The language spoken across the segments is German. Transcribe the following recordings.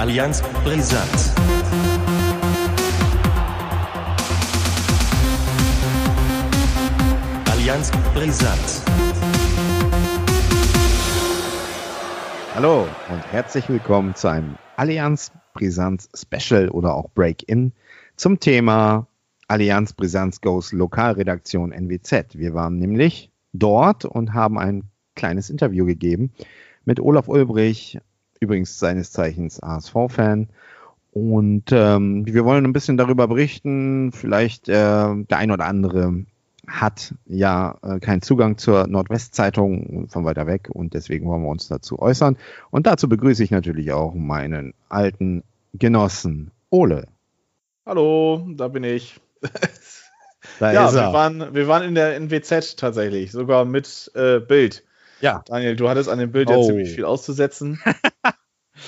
Allianz Brisant. Allianz Brisant. Hallo und herzlich willkommen zu einem Allianz Brisanz Special oder auch Break-In zum Thema Allianz Brisanz Goes Lokalredaktion NWZ. Wir waren nämlich dort und haben ein kleines Interview gegeben mit Olaf Ulbrich, übrigens seines Zeichens ASV-Fan. Und ähm, wir wollen ein bisschen darüber berichten. Vielleicht äh, der ein oder andere hat ja äh, keinen Zugang zur Nordwestzeitung von weiter weg und deswegen wollen wir uns dazu äußern. Und dazu begrüße ich natürlich auch meinen alten Genossen Ole. Hallo, da bin ich. Da ja, wir waren, wir waren in der NWZ tatsächlich, sogar mit äh, Bild. Ja. Daniel, du hattest an dem Bild ja Oh. ziemlich viel auszusetzen.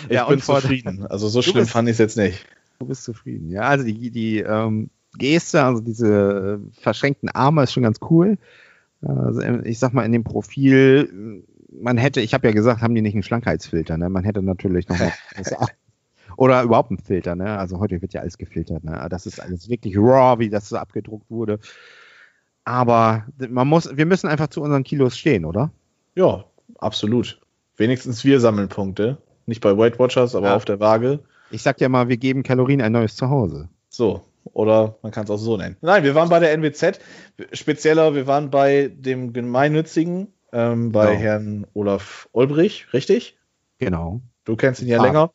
Ich Ja, bin zufrieden. Also so schlimm bist- fand ich es jetzt nicht. Du bist zufrieden. Ja, also die, die ähm, Geste, also diese äh, verschränkten Arme ist schon ganz cool. Also äh, ich sag mal, in dem Profil, man hätte, ich habe ja gesagt, haben die nicht einen Schlankheitsfilter, ne? Man hätte natürlich noch mal oder überhaupt einen Filter, ne? Also heute wird ja alles gefiltert, ne? Das ist alles wirklich raw, wie das so abgedruckt wurde. Aber man muss, wir müssen einfach zu unseren Kilos stehen, oder? Ja, absolut. Wenigstens wir sammeln Punkte. Nicht bei Weight Watchers, aber Ja. auf der Waage. Ich sag ja mal, wir geben Kalorien ein neues Zuhause. So. Oder man kann es auch so nennen. Nein, wir waren bei der NWZ. Spezieller, wir waren bei dem Gemeinnützigen, ähm, bei Genau. Herrn Olaf Olbrich, richtig? Genau. Du kennst ihn ja Ah. länger.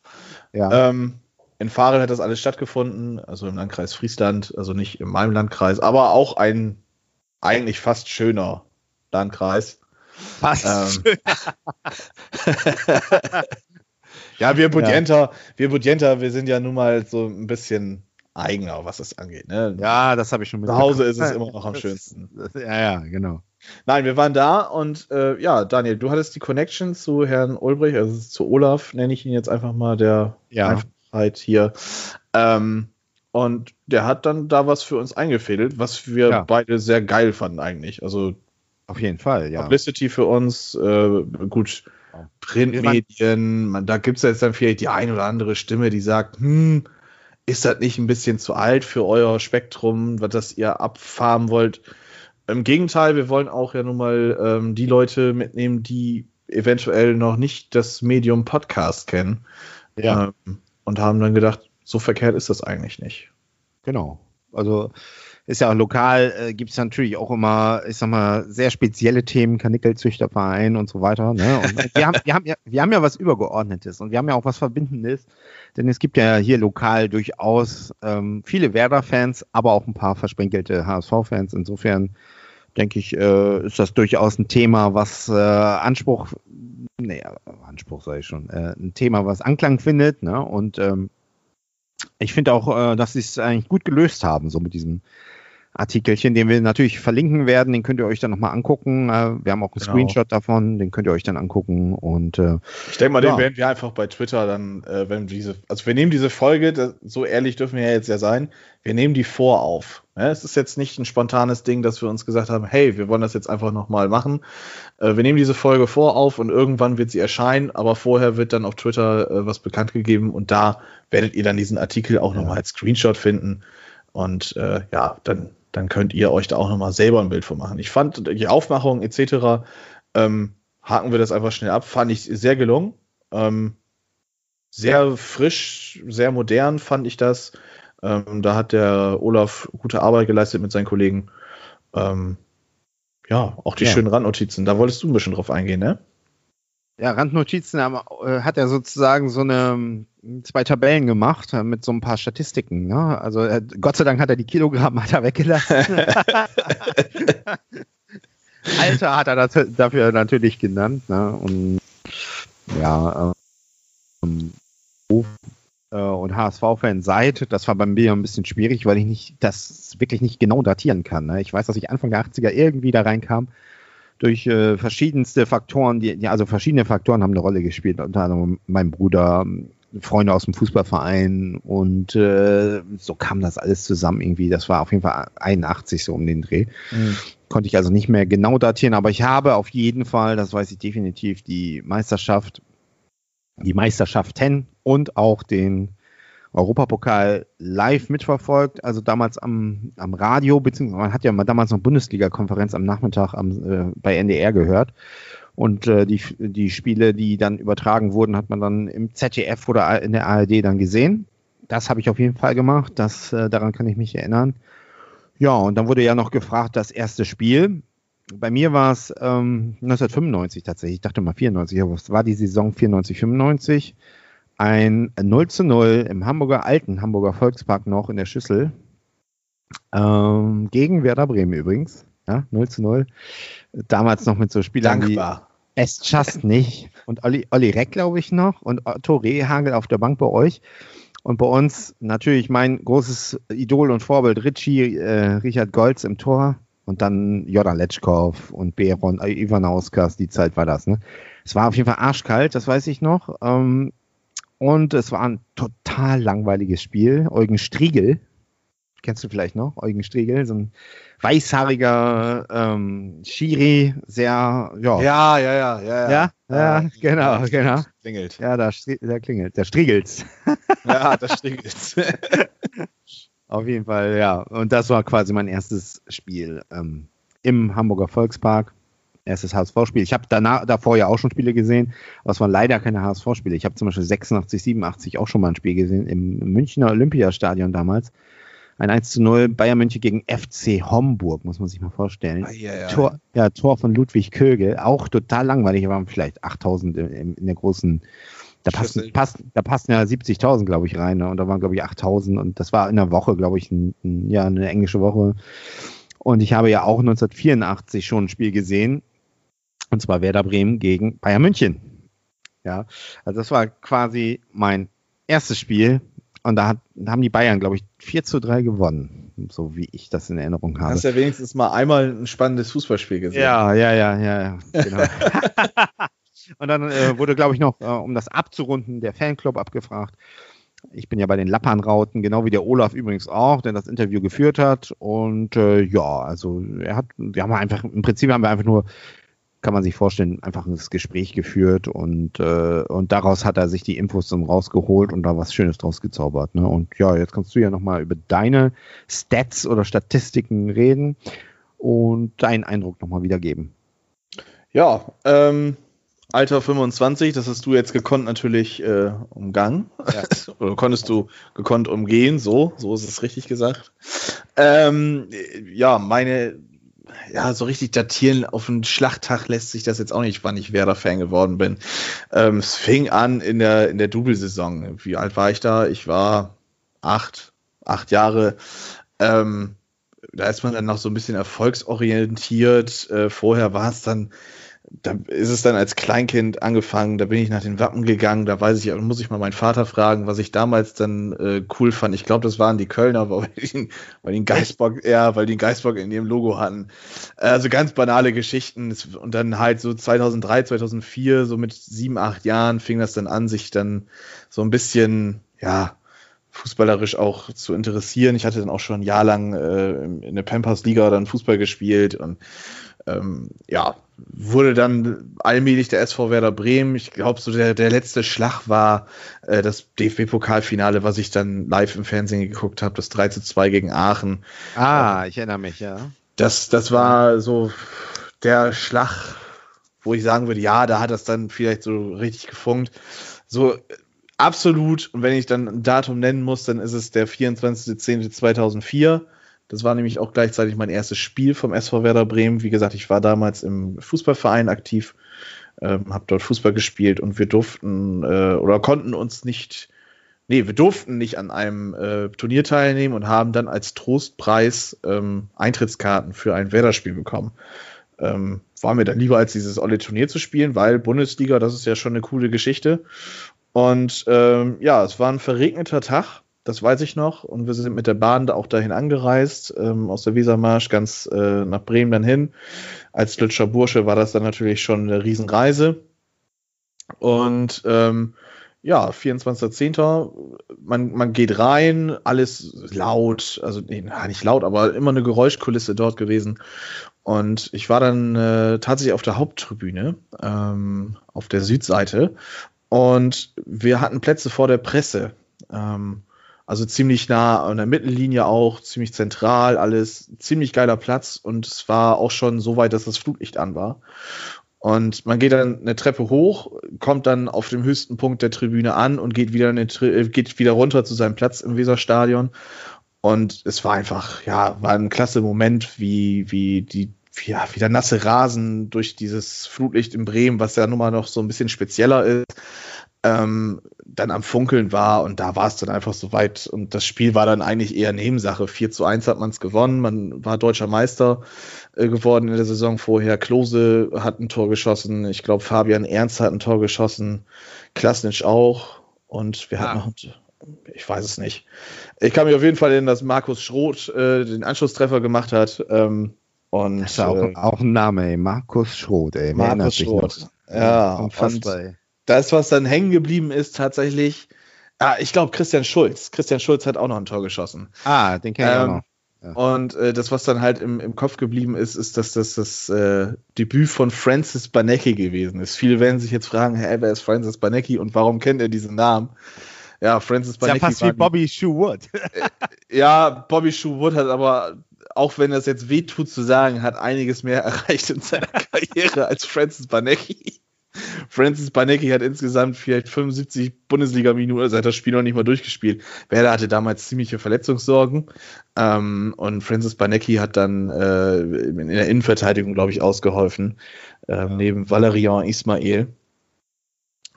Ja. Ähm, in Fahren hat das alles stattgefunden, also im Landkreis Friesland, also nicht in meinem Landkreis, aber auch ein eigentlich fast schöner Landkreis. Passt. Ähm, ja, wir Budjenter, wir Budjenter, wir sind ja nun mal so ein bisschen eigener, was das angeht. Ne? Ja, das habe ich schon Zu Hause ist es Ja, immer noch am schönsten. Ja, ja, genau. Nein, wir waren da und äh, ja, Daniel, du hattest die Connection zu Herrn Ulbrich, also zu Olaf, nenne ich ihn jetzt einfach mal der Ja. Einfachheit hier. Ähm, und der hat dann da was für uns eingefädelt, was wir Ja. beide sehr geil fanden eigentlich. Also Auf jeden Fall, ja. Publicity für uns, äh, gut. Printmedien, man, da gibt es jetzt dann vielleicht die ein oder andere Stimme, die sagt, hm, ist das nicht ein bisschen zu alt für euer Spektrum, was das ihr abfarmen wollt? Im Gegenteil, wir wollen auch ja nun mal ähm, die Leute mitnehmen, die eventuell noch nicht das Medium Podcast kennen. Ja, Ähm, und haben dann gedacht, so verkehrt ist das eigentlich nicht. genau. Also ist ja auch lokal, äh, gibt es natürlich auch immer, ich sag mal, sehr spezielle Themen, Kanickelzüchterverein und so weiter. Ne? Und wir, haben, wir, haben ja, wir haben ja was Übergeordnetes und wir haben ja auch was Verbindendes, denn es gibt ja hier lokal durchaus ähm, viele Werder-Fans, aber auch ein paar versprenkelte HSV-Fans. Insofern denke ich, äh, ist das durchaus ein Thema, was äh, Anspruch, nee, Anspruch sage ich schon, äh, ein Thema, was Anklang findet. Ne? Und ähm, ich finde auch, äh, dass sie es eigentlich gut gelöst haben, so mit diesem Artikelchen, den wir natürlich verlinken werden. Den könnt ihr euch dann nochmal angucken. Äh, wir haben auch einen Genau. Screenshot davon, den könnt ihr euch dann angucken. Und äh, Ich denke mal, Ja. den werden wir einfach bei Twitter dann, äh, wenn diese, also wir nehmen diese Folge, das, so ehrlich dürfen wir ja jetzt ja sein, wir nehmen die vor auf. Ja, es ist jetzt nicht ein spontanes Ding, dass wir uns gesagt haben, hey, wir wollen das jetzt einfach nochmal machen. Äh, wir nehmen diese Folge vor auf und irgendwann wird sie erscheinen, aber vorher wird dann auf Twitter äh, was bekannt gegeben und da werdet ihr dann diesen Artikel auch Ja. nochmal als Screenshot finden und äh, ja, dann, dann könnt ihr euch da auch nochmal selber ein Bild von machen. Ich fand die Aufmachung etc., ähm, haken wir das einfach schnell ab, fand ich sehr gelungen. Ähm, sehr frisch, sehr modern fand ich das. Ähm, da hat der Olaf gute Arbeit geleistet mit seinen Kollegen. Ähm, ja, auch die Ja. schönen Randnotizen. Da wolltest du ein bisschen drauf eingehen, ne? Ja, Randnotizen haben, äh, hat er sozusagen so eine zwei Tabellen gemacht äh, mit so ein paar Statistiken. Ne? Also äh, Gott sei Dank hat er die Kilogramm hat er weggelassen. Alter hat er das, dafür natürlich genannt. Ne? Und ja, ähm, äh, und HSV-Fan seid, das war bei mir ein bisschen schwierig, weil ich nicht das wirklich nicht genau datieren kann. Ne? Ich weiß, dass ich Anfang der 80er irgendwie da reinkam durch äh, verschiedenste Faktoren, die, ja, also verschiedene Faktoren haben eine Rolle gespielt, unter anderem mein Bruder, Freunde aus dem Fußballverein und äh, so kam das alles zusammen irgendwie. Das war auf jeden Fall 81 so um den Dreh. Konnte ich also nicht mehr genau datieren, aber ich habe auf jeden Fall, das weiß ich definitiv, die Meisterschaft die Meisterschaften und auch den Europapokal live mitverfolgt, also damals am, am Radio, beziehungsweise man hat ja mal damals noch Bundesliga-Konferenz am Nachmittag am, äh, bei NDR gehört. Und äh, die, die Spiele, die dann übertragen wurden, hat man dann im ZDF oder in der ARD dann gesehen. Das habe ich auf jeden Fall gemacht. Das, äh, daran kann ich mich erinnern. Ja, und dann wurde ja noch gefragt, das erste Spiel. Bei mir war es ähm, 1995 tatsächlich. Ich dachte mal 94, aber es war die Saison 94, 95 ein 0 zu 0 im Hamburger alten Hamburger Volkspark noch in der Schüssel. Ähm, gegen Werder Bremen übrigens. Ja, 0 zu 0. Damals noch mit so Spielern Dankbar. wie Estchast nicht und Olli, Olli Reck, glaube ich, noch und Otto Rehagel auf der Bank bei euch. Und bei uns natürlich mein großes Idol und Vorbild Ritchie, äh, Richard Golz im Tor und dann Jordan Letschkow und Beron, äh, Ivanauskas, die Zeit war das. Ne? Es war auf jeden Fall arschkalt, das weiß ich noch. Ähm, und es war ein total langweiliges Spiel. Eugen Striegel, kennst du vielleicht noch? Eugen Striegel, so ein weißhaariger ähm, Schiri, sehr, ja. Ja, ja, ja, ja. Ja, ja, ja genau, genau. Klingelt. Ja, da, der klingelt, der Striegels. Ja, das klingelt. Auf jeden Fall, ja. Und das war quasi mein erstes Spiel ähm, im Hamburger Volkspark erstes HSV-Spiel. Ich habe danach davor ja auch schon Spiele gesehen, aber es waren leider keine HSV-Spiele. Ich habe zum Beispiel 86, 87 auch schon mal ein Spiel gesehen im Münchner Olympiastadion damals. Ein 1 zu 0 Bayern München gegen FC Homburg, muss man sich mal vorstellen. Ah, ja, ja. Tor, ja, Tor von Ludwig Kögel, auch total langweilig, da waren vielleicht 8000 in, in der großen, da passen, passt, da passen ja 70.000, glaube ich, rein, ne? und da waren, glaube ich, 8000 und das war in der Woche, glaube ich, ein, ein, ja, eine englische Woche. Und ich habe ja auch 1984 schon ein Spiel gesehen und zwar Werder Bremen gegen Bayern München. Ja, also das war quasi mein erstes Spiel. Und da, hat, da haben die Bayern, glaube ich, 4 zu 3 gewonnen, so wie ich das in Erinnerung habe. Hast ja wenigstens mal einmal ein spannendes Fußballspiel gesehen. Ja, ja, ja, ja, ja genau. Und dann äh, wurde, glaube ich, noch, äh, um das abzurunden, der Fanclub abgefragt. Ich bin ja bei den Lappernrauten, genau wie der Olaf übrigens auch, der das Interview geführt hat. Und äh, ja, also er hat, wir haben einfach, im Prinzip haben wir einfach nur kann man sich vorstellen, einfach ein Gespräch geführt und, äh, und daraus hat er sich die Infos dann rausgeholt und da was Schönes draus gezaubert. Ne? Und ja, jetzt kannst du ja nochmal über deine Stats oder Statistiken reden und deinen Eindruck nochmal wiedergeben. Ja, ähm, Alter 25, das hast du jetzt gekonnt natürlich äh, umgangen. Ja. Oder konntest du gekonnt umgehen, so, so ist es richtig gesagt. Ähm, ja, meine ja, so richtig datieren auf einen Schlachttag lässt sich das jetzt auch nicht, wann ich Werder-Fan geworden bin. Ähm, es fing an in der, in der Double-Saison. Wie alt war ich da? Ich war acht, acht Jahre. Ähm, da ist man dann noch so ein bisschen erfolgsorientiert. Äh, vorher war es dann da ist es dann als Kleinkind angefangen, da bin ich nach den Wappen gegangen, da weiß ich, muss ich mal meinen Vater fragen, was ich damals dann äh, cool fand. Ich glaube, das waren die Kölner, weil die, weil die einen Geistbock, ja, weil die einen Geistbock in ihrem Logo hatten. Also ganz banale Geschichten. Und dann halt so 2003, 2004, so mit sieben, acht Jahren fing das dann an, sich dann so ein bisschen, ja, fußballerisch auch zu interessieren. Ich hatte dann auch schon ein Jahr lang äh, in der Pampers Liga dann Fußball gespielt und ähm, ja, wurde dann allmählich der SV Werder Bremen. Ich glaube, so der, der letzte Schlag war äh, das DFB-Pokalfinale, was ich dann live im Fernsehen geguckt habe, das 3 zu 2 gegen Aachen. Ah, ich erinnere mich, ja. Das, das war so der Schlag, wo ich sagen würde, ja, da hat das dann vielleicht so richtig gefunkt. So absolut, und wenn ich dann ein Datum nennen muss, dann ist es der 24.10.2004 das war nämlich auch gleichzeitig mein erstes Spiel vom SV Werder Bremen. Wie gesagt, ich war damals im Fußballverein aktiv, ähm, habe dort Fußball gespielt und wir durften äh, oder konnten uns nicht, nee, wir durften nicht an einem äh, Turnier teilnehmen und haben dann als Trostpreis ähm, Eintrittskarten für ein Werder-Spiel bekommen. Ähm, war mir dann lieber als dieses olle Turnier zu spielen, weil Bundesliga, das ist ja schon eine coole Geschichte. Und ähm, ja, es war ein verregneter Tag das weiß ich noch. Und wir sind mit der Bahn auch dahin angereist, ähm, aus der Wesermarsch ganz äh, nach Bremen dann hin. Als Lütscher Bursche war das dann natürlich schon eine Riesenreise. Und ähm, ja, 24.10. Man, man geht rein, alles laut, also nee, nicht laut, aber immer eine Geräuschkulisse dort gewesen. Und ich war dann äh, tatsächlich auf der Haupttribüne, ähm, auf der Südseite Und wir hatten Plätze vor der Presse. Ähm, also ziemlich nah an der Mittellinie auch, ziemlich zentral, alles ziemlich geiler Platz und es war auch schon so weit, dass das Flutlicht an war. Und man geht dann eine Treppe hoch, kommt dann auf dem höchsten Punkt der Tribüne an und geht wieder, eine, äh, geht wieder runter zu seinem Platz im Weserstadion. Und es war einfach, ja, war ein klasse Moment, wie, wie die, ja, wie der nasse Rasen durch dieses Flutlicht in Bremen, was ja nun mal noch so ein bisschen spezieller ist, ähm, dann am Funkeln war und da war es dann einfach so weit und das Spiel war dann eigentlich eher Nebensache. 4 zu 1 hat man es gewonnen, man war deutscher Meister äh, geworden in der Saison vorher. Klose hat ein Tor geschossen, ich glaube Fabian Ernst hat ein Tor geschossen, Klasnitsch auch und wir ah. hatten noch, ich weiß es nicht. Ich kann mich auf jeden Fall erinnern, dass Markus Schroth äh, den Anschlusstreffer gemacht hat. Ähm, und, das ist auch, äh, auch ein Name, ey. Markus Schroth, ey. Markus Schroth. Ja, unfassbar. Und, das, was dann hängen geblieben ist, tatsächlich, ah, ich glaube, Christian Schulz. Christian Schulz hat auch noch ein Tor geschossen. Ah, den kenne ich ähm, auch noch. Ja. Und äh, das, was dann halt im, im Kopf geblieben ist, ist, dass das das äh, Debüt von Francis Banecki gewesen ist. Viele werden sich jetzt fragen, hey, wer ist Francis Banecki und warum kennt er diesen Namen? Ja, Francis Banecki. Ist ja fast wie Bobby Shoewood. äh, ja, Bobby Shoewood hat aber, auch wenn das jetzt wehtut zu sagen, hat einiges mehr erreicht in seiner Karriere als Francis Banecki. Francis Banecki hat insgesamt vielleicht 75 Bundesliga-Minuten, also hat das Spiel noch nicht mal durchgespielt. Werder hatte damals ziemliche Verletzungssorgen ähm, und Francis Banecki hat dann äh, in der Innenverteidigung, glaube ich, ausgeholfen, äh, neben Valerian Ismail.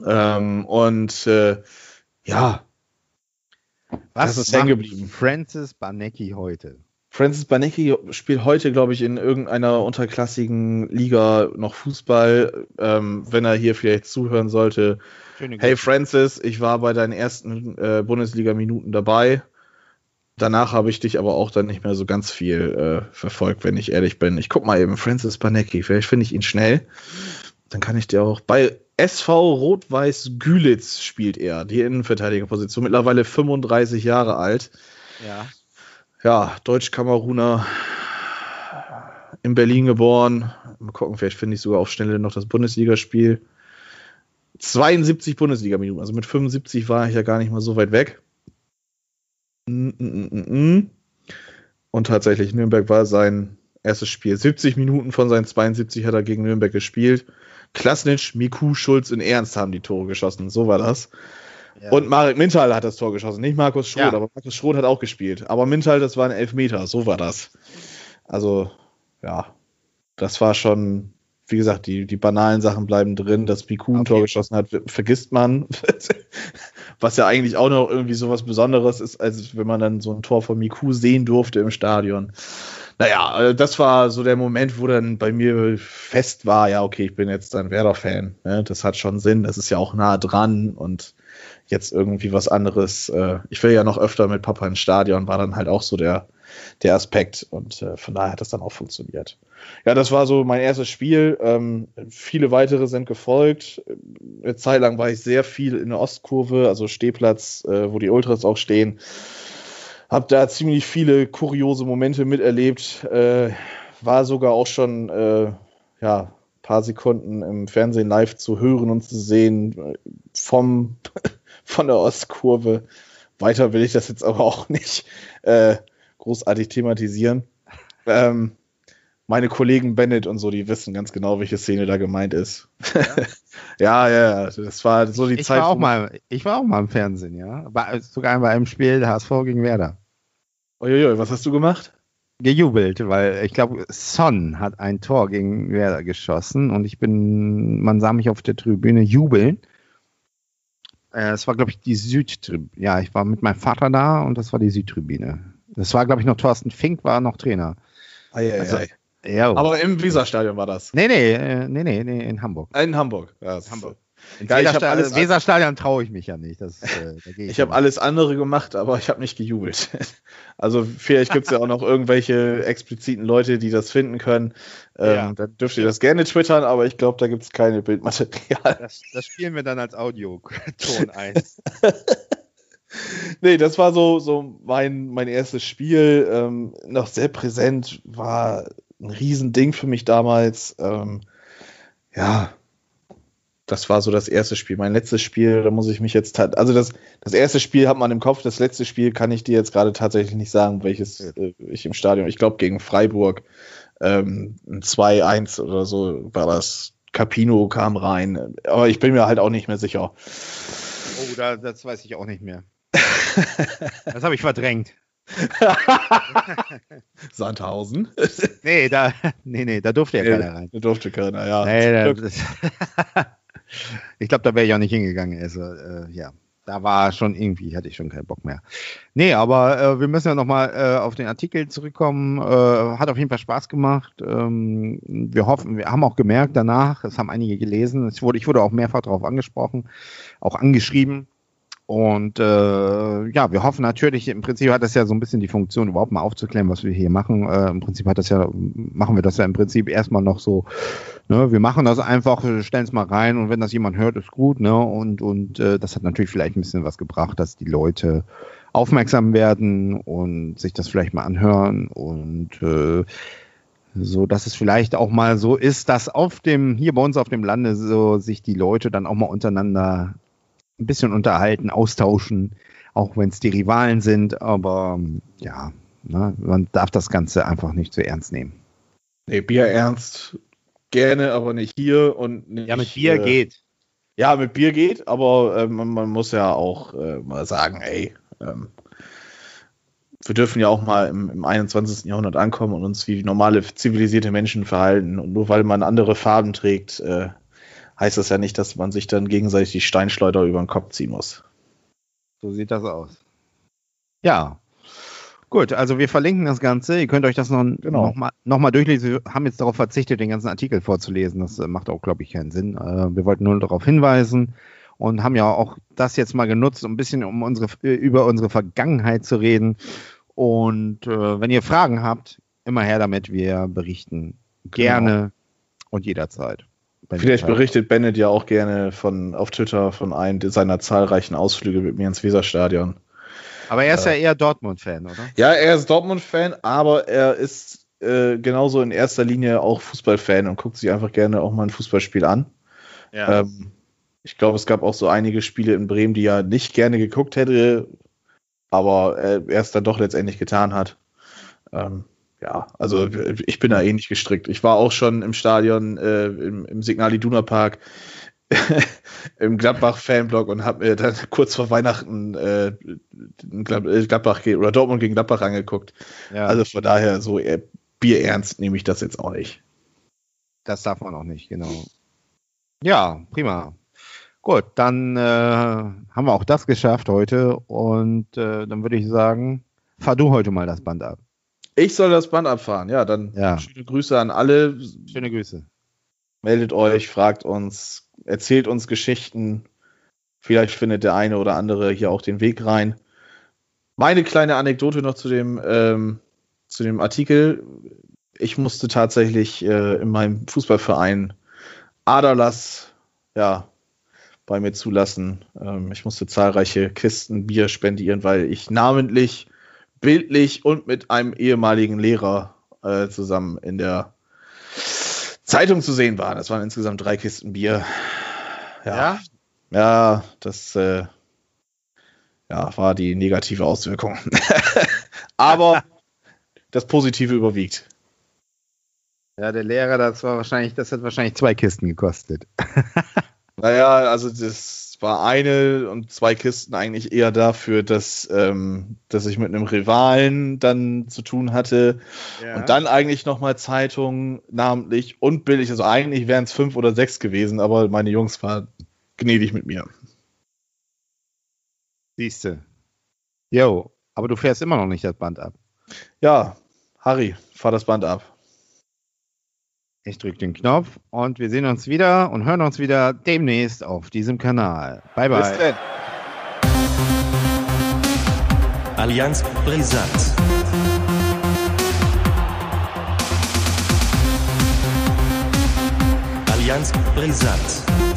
Ähm, und äh, ja, was das ist hängen geblieben. Francis Banecki heute? Francis Banecki spielt heute, glaube ich, in irgendeiner unterklassigen Liga noch Fußball. Ähm, wenn er hier vielleicht zuhören sollte. Hey Francis, ich war bei deinen ersten äh, Bundesliga-Minuten dabei. Danach habe ich dich aber auch dann nicht mehr so ganz viel äh, verfolgt, wenn ich ehrlich bin. Ich guck mal eben, Francis Banecki, vielleicht finde ich ihn schnell. Dann kann ich dir auch bei SV Rot-Weiß Gülitz spielt er, die Innenverteidigerposition, mittlerweile 35 Jahre alt. Ja ja, Deutsch-Kameruner, in Berlin geboren. Mal gucken, vielleicht finde ich sogar auf Schnelle noch das Bundesligaspiel. 72 Bundesliga-Minuten, also mit 75 war ich ja gar nicht mal so weit weg. Mm, mm, mm, Und tatsächlich, Nürnberg war sein erstes Spiel. 70 Minuten von seinen 72 hat er gegen Nürnberg gespielt. Klasnitsch, Miku, Schulz und Ernst haben die Tore geschossen. So war das. Und Marek Mintal hat das Tor geschossen, nicht Markus Schroth, ja. aber Markus Schroth hat auch gespielt. Aber Mintal, das war ein Elfmeter, so war das. Also, ja, das war schon, wie gesagt, die, die banalen Sachen bleiben drin. Dass Biku ein okay. Tor geschossen hat, vergisst man. Was ja eigentlich auch noch irgendwie so was Besonderes ist, als wenn man dann so ein Tor von Miku sehen durfte im Stadion. Naja, äh, das war so der Moment, wo dann bei mir fest war, ja, okay, ich bin jetzt ein Werder-Fan. Ne? Das hat schon Sinn, das ist ja auch nah dran und jetzt irgendwie was anderes. Äh, ich will ja noch öfter mit Papa ins Stadion, war dann halt auch so der, der Aspekt und äh, von daher hat das dann auch funktioniert. Ja, das war so mein erstes Spiel. Ähm, viele weitere sind gefolgt. Eine Zeit lang war ich sehr viel in der Ostkurve, also Stehplatz, äh, wo die Ultras auch stehen. Hab da ziemlich viele kuriose Momente miterlebt. Äh, war sogar auch schon äh, ja, paar Sekunden im Fernsehen live zu hören und zu sehen äh, vom von der Ostkurve. Weiter will ich das jetzt aber auch nicht äh, großartig thematisieren. Ähm, meine Kollegen Bennett und so, die wissen ganz genau, welche Szene da gemeint ist. Ja, ja, ja, das war so die ich Zeit. War auch mal, ich war auch mal im Fernsehen, ja. Bei, sogar bei einem Spiel HSV gegen Werder. Uiuiui, was hast du gemacht? Gejubelt, weil ich glaube, Son hat ein Tor gegen Werder geschossen und ich bin, man sah mich auf der Tribüne jubeln äh, es war, glaube ich, die Südtribüne. Ja, ich war mit meinem Vater da und das war die Südtribüne. Das war, glaube ich, noch Thorsten Fink war noch Trainer. Ei, ei, also, ei. Ja, Aber im Weserstadion war das. Nee, nee, äh, nee, nee, nee, in Hamburg. In Hamburg, ja. Hamburg. Weserstadion, Weserstadion traue ich mich ja nicht. Das, äh, ich, ich habe alles andere gemacht, aber ich habe nicht gejubelt. also vielleicht gibt es ja auch noch irgendwelche expliziten Leute, die das finden können. Ähm, ja. Dann dürft ihr das gerne twittern, aber ich glaube, da gibt es keine Bildmaterial. Das, das, spielen wir dann als Audioton ein. nee, das war so, so mein, mein erstes Spiel. Ähm, noch sehr präsent, war ein Riesending für mich damals. Ähm, ja, das war so das erste Spiel. Mein letztes Spiel, da muss ich mich jetzt, also das, das erste Spiel hat man im Kopf, das letzte Spiel kann ich dir jetzt gerade tatsächlich nicht sagen, welches äh, ich im Stadion, ich glaube gegen Freiburg, ähm, 2-1 oder so war das. Capino kam rein, aber ich bin mir halt auch nicht mehr sicher. Oh, da, das weiß ich auch nicht mehr. das habe ich verdrängt. Sandhausen? nee, da, nee, nee, da durfte ja nee, keiner rein. Da durfte keiner, ja. Nee, da, ich glaube, da wäre ich auch nicht hingegangen. Also, äh, ja, da war schon irgendwie, hatte ich schon keinen Bock mehr. Nee, aber äh, wir müssen ja nochmal äh, auf den Artikel zurückkommen. Äh, hat auf jeden Fall Spaß gemacht. Ähm, wir hoffen, wir haben auch gemerkt danach, es haben einige gelesen, es wurde, ich wurde auch mehrfach darauf angesprochen, auch angeschrieben und äh, ja, wir hoffen natürlich, im Prinzip hat das ja so ein bisschen die Funktion, überhaupt mal aufzuklären, was wir hier machen. Äh, Im Prinzip hat das ja, machen wir das ja im Prinzip erstmal noch so, ne, wir machen das einfach, stellen es mal rein und wenn das jemand hört, ist gut, ne? Und, und äh, das hat natürlich vielleicht ein bisschen was gebracht, dass die Leute aufmerksam werden und sich das vielleicht mal anhören und äh, so dass es vielleicht auch mal so ist, dass auf dem, hier bei uns auf dem Lande so sich die Leute dann auch mal untereinander ein bisschen unterhalten, austauschen, auch wenn es die Rivalen sind. Aber ja, ne, man darf das Ganze einfach nicht zu ernst nehmen. Nee, Bier ernst gerne, aber nicht hier und nicht, Ja, mit Bier äh, geht. Ja, mit Bier geht, aber äh, man, man, muss ja auch äh, mal sagen, ey, ähm, wir dürfen ja auch mal im, im 21. Jahrhundert ankommen und uns wie normale zivilisierte Menschen verhalten. Und nur weil man andere Farben trägt, äh, heißt das ja nicht, dass man sich dann gegenseitig die Steinschleuder über den Kopf ziehen muss. So sieht das aus. Ja. Gut, also wir verlinken das Ganze. Ihr könnt euch das noch, genau. noch, mal, noch mal durchlesen. Wir haben jetzt darauf verzichtet, den ganzen Artikel vorzulesen. Das äh, macht auch, glaube ich, keinen Sinn. Äh, wir wollten nur darauf hinweisen und haben ja auch das jetzt mal genutzt, um ein bisschen um unsere, äh, über unsere Vergangenheit zu reden. Und äh, wenn ihr Fragen habt, immer her damit. Wir berichten gerne genau. und jederzeit. Vielleicht berichtet Bennett ja auch gerne von, auf Twitter von einem seiner zahlreichen Ausflüge mit mir ins Weserstadion. Aber er ist äh, ja eher Dortmund-Fan, oder? Ja, er ist Dortmund-Fan, aber er ist äh, genauso in erster Linie auch Fußballfan und guckt sich einfach gerne auch mal ein Fußballspiel an. Ja. Ähm, ich glaube, es gab auch so einige Spiele in Bremen, die er nicht gerne geguckt hätte, aber er es dann doch letztendlich getan hat. Ähm, ja, also ich bin da ähnlich gestrickt. Ich war auch schon im Stadion, äh, im, im Signal Iduna Park, im Gladbach-Fanblog und habe mir dann kurz vor Weihnachten äh, äh Gladbach oder Dortmund gegen Gladbach angeguckt. Ja. Also von daher, so äh, bierernst nehme ich das jetzt auch nicht. Das darf man auch nicht, genau. Ja, prima. Gut, dann äh, haben wir auch das geschafft heute und äh, dann würde ich sagen, fahr du heute mal das Band ab. Ich soll das Band abfahren. Ja, dann ja. schöne Grüße an alle. Schöne Grüße. Meldet euch, fragt uns, erzählt uns Geschichten. Vielleicht findet der eine oder andere hier auch den Weg rein. Meine kleine Anekdote noch zu dem, ähm, zu dem Artikel. Ich musste tatsächlich äh, in meinem Fußballverein Aderlass ja, bei mir zulassen. Ähm, ich musste zahlreiche Kisten Bier spendieren, weil ich namentlich bildlich und mit einem ehemaligen Lehrer äh, zusammen in der Zeitung zu sehen war. Das waren insgesamt drei Kisten Bier. Ja, ja, ja das äh, ja, war die negative Auswirkung. Aber das Positive überwiegt. Ja, der Lehrer, das war wahrscheinlich, das hat wahrscheinlich zwei Kisten gekostet. naja, also das war eine und zwei Kisten eigentlich eher dafür, dass, ähm, dass ich mit einem Rivalen dann zu tun hatte. Ja. Und dann eigentlich nochmal Zeitungen namentlich und billig. Also eigentlich wären es fünf oder sechs gewesen, aber meine Jungs waren gnädig mit mir. Siehste. Jo, aber du fährst immer noch nicht das Band ab. Ja, Harry, fahr das Band ab. Ich drücke den Knopf und wir sehen uns wieder und hören uns wieder demnächst auf diesem Kanal. Bye bye. Bis dann. Allianz Brisant. Allianz Brisant.